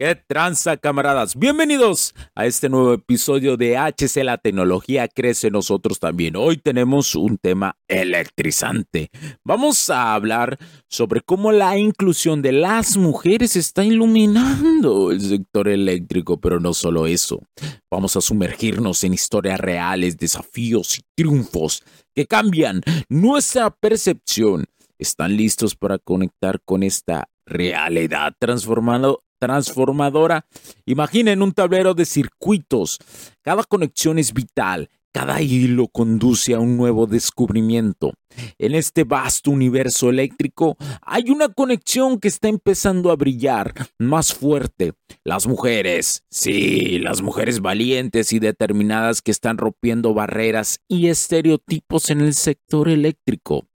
¿Qué tranza, camaradas? Bienvenidos a este nuevo episodio de HC La tecnología crece nosotros también. Hoy tenemos un tema electrizante. Vamos a hablar sobre cómo la inclusión de las mujeres está iluminando el sector eléctrico, pero no solo eso. Vamos a sumergirnos en historias reales, desafíos y triunfos que cambian nuestra percepción. ¿Están listos para conectar con esta realidad transformando transformadora. Imaginen un tablero de circuitos. Cada conexión es vital. Cada hilo conduce a un nuevo descubrimiento. En este vasto universo eléctrico hay una conexión que está empezando a brillar más fuerte. Las mujeres, sí, las mujeres valientes y determinadas que están rompiendo barreras y estereotipos en el sector eléctrico.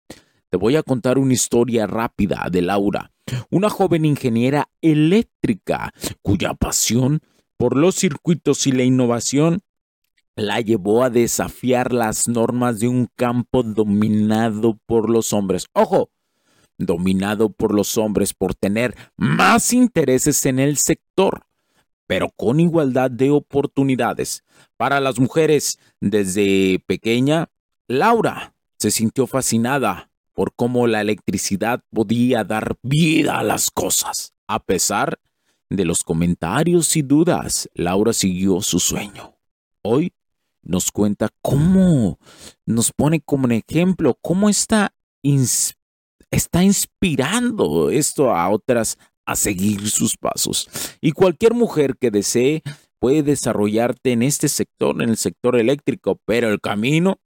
Te voy a contar una historia rápida de Laura, una joven ingeniera eléctrica cuya pasión por los circuitos y la innovación la llevó a desafiar las normas de un campo dominado por los hombres. Ojo, dominado por los hombres por tener más intereses en el sector, pero con igualdad de oportunidades. Para las mujeres, desde pequeña, Laura se sintió fascinada por cómo la electricidad podía dar vida a las cosas. A pesar de los comentarios y dudas, Laura siguió su sueño. Hoy nos cuenta cómo nos pone como un ejemplo, cómo está, está inspirando esto a otras a seguir sus pasos. Y cualquier mujer que desee puede desarrollarte en este sector, en el sector eléctrico, pero el camino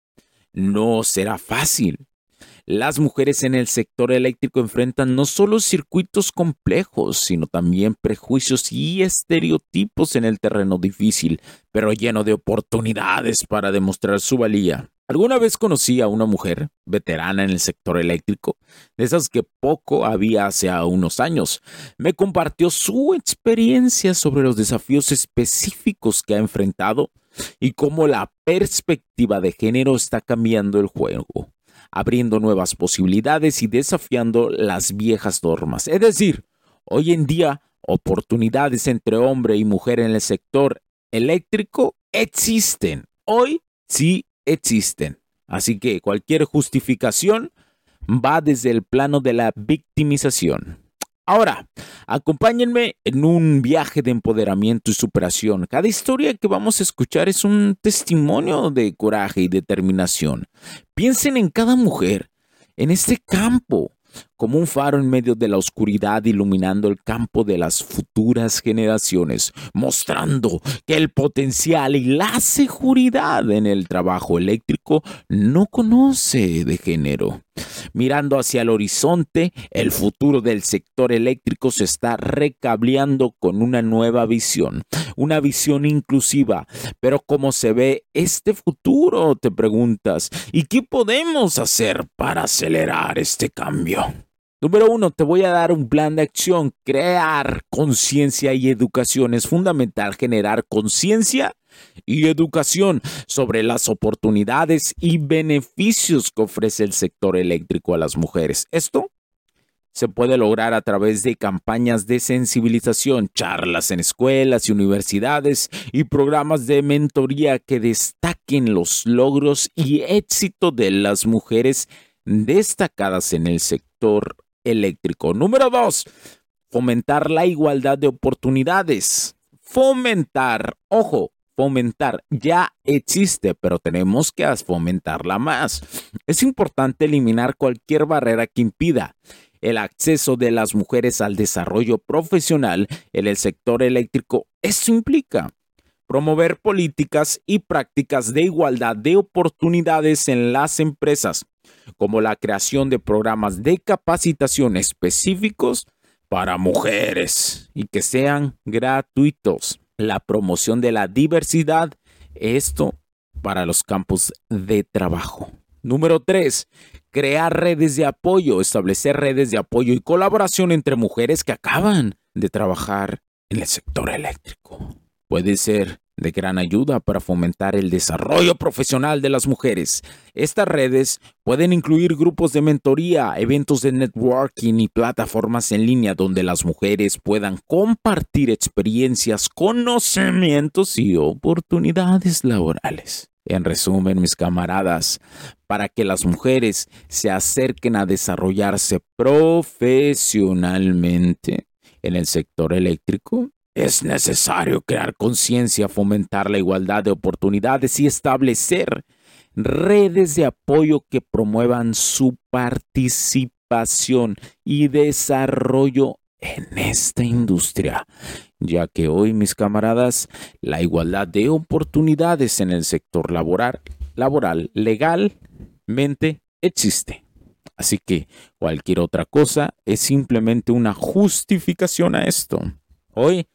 no será fácil. Las mujeres en el sector eléctrico enfrentan no solo circuitos complejos, sino también prejuicios y estereotipos en el terreno difícil, pero lleno de oportunidades para demostrar su valía. Alguna vez conocí a una mujer veterana en el sector eléctrico, de esas que poco había hace unos años. Me compartió su experiencia sobre los desafíos específicos que ha enfrentado y cómo la perspectiva de género está cambiando el juego abriendo nuevas posibilidades y desafiando las viejas normas. Es decir, hoy en día oportunidades entre hombre y mujer en el sector eléctrico existen. Hoy sí existen. Así que cualquier justificación va desde el plano de la victimización. Ahora, acompáñenme en un viaje de empoderamiento y superación. Cada historia que vamos a escuchar es un testimonio de coraje y determinación. Piensen en cada mujer, en este campo, como un faro en medio de la oscuridad iluminando el campo de las futuras generaciones, mostrando que el potencial y la seguridad en el trabajo eléctrico no conoce de género. Mirando hacia el horizonte, el futuro del sector eléctrico se está recableando con una nueva visión, una visión inclusiva. Pero ¿cómo se ve este futuro? Te preguntas. ¿Y qué podemos hacer para acelerar este cambio? Número uno, te voy a dar un plan de acción. Crear conciencia y educación. Es fundamental generar conciencia y educación sobre las oportunidades y beneficios que ofrece el sector eléctrico a las mujeres. Esto se puede lograr a través de campañas de sensibilización, charlas en escuelas y universidades y programas de mentoría que destaquen los logros y éxito de las mujeres destacadas en el sector eléctrico. Número dos, fomentar la igualdad de oportunidades. Fomentar, ojo, fomentar. Ya existe, pero tenemos que fomentarla más. Es importante eliminar cualquier barrera que impida el acceso de las mujeres al desarrollo profesional en el sector eléctrico. Esto implica promover políticas y prácticas de igualdad de oportunidades en las empresas, como la creación de programas de capacitación específicos para mujeres y que sean gratuitos, la promoción de la diversidad, esto para los campos de trabajo. Número 3. Crear redes de apoyo, establecer redes de apoyo y colaboración entre mujeres que acaban de trabajar en el sector eléctrico. Puede ser de gran ayuda para fomentar el desarrollo profesional de las mujeres. Estas redes pueden incluir grupos de mentoría, eventos de networking y plataformas en línea donde las mujeres puedan compartir experiencias, conocimientos y oportunidades laborales. En resumen, mis camaradas, para que las mujeres se acerquen a desarrollarse profesionalmente en el sector eléctrico, es necesario crear conciencia, fomentar la igualdad de oportunidades y establecer redes de apoyo que promuevan su participación y desarrollo en esta industria, ya que hoy, mis camaradas, la igualdad de oportunidades en el sector laboral, laboral legalmente existe. Así que cualquier otra cosa es simplemente una justificación a esto. Hoy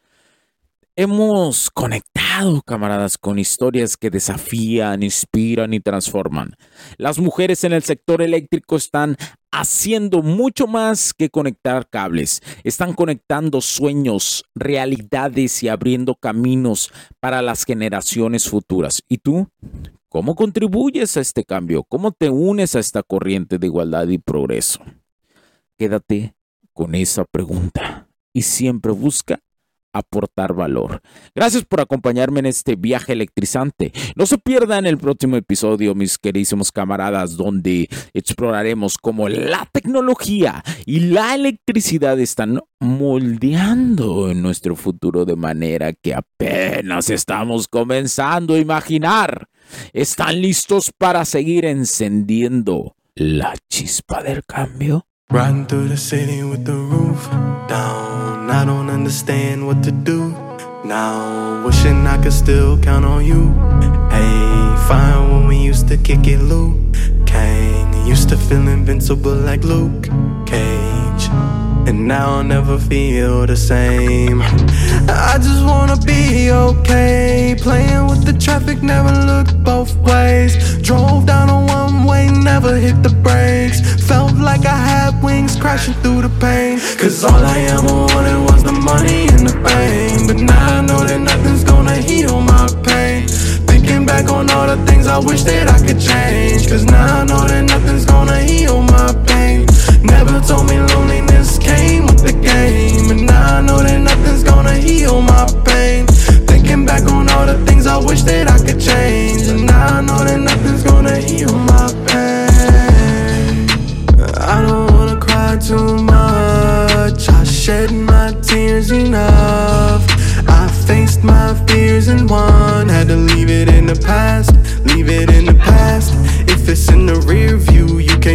Hemos conectado, camaradas, con historias que desafían, inspiran y transforman. Las mujeres en el sector eléctrico están haciendo mucho más que conectar cables. Están conectando sueños, realidades y abriendo caminos para las generaciones futuras. ¿Y tú? ¿Cómo contribuyes a este cambio? ¿Cómo te unes a esta corriente de igualdad y progreso? Quédate con esa pregunta y siempre busca aportar valor. Gracias por acompañarme en este viaje electrizante. No se pierdan el próximo episodio, mis queridísimos camaradas, donde exploraremos cómo la tecnología y la electricidad están moldeando nuestro futuro de manera que apenas estamos comenzando a imaginar. ¿Están listos para seguir encendiendo la chispa del cambio? Riding through the city with the roof down. I don't understand what to do now. Wishing I could still count on you. Hey, fine when we used to kick it, Luke Kang. Used to feel invincible like Luke Cage. And now I'll never feel the same. I just wanna be okay. Playing with the traffic, never looked both ways. Drove down a one way, never hit the brakes. Felt like I had wings crashing through the pain. Cause all I ever wanted was the money and the fame. But now I know that nothing's gonna heal my pain. Thinking back on all the things I wish that I could change. Cause now I know that nothing's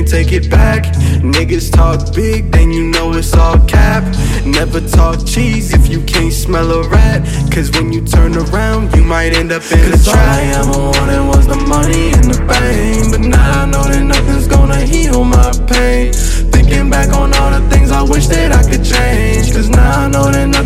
can't take it back. Niggas talk big, then you know it's all cap. Never talk cheese if you can't smell a rat. Cause when you turn around, you might end up in Cause a trap. All I ever wanted was the money and the fame. But now I know that nothing's gonna heal my pain. Thinking back on all the things I wish that I could change. Cause now I know that nothing's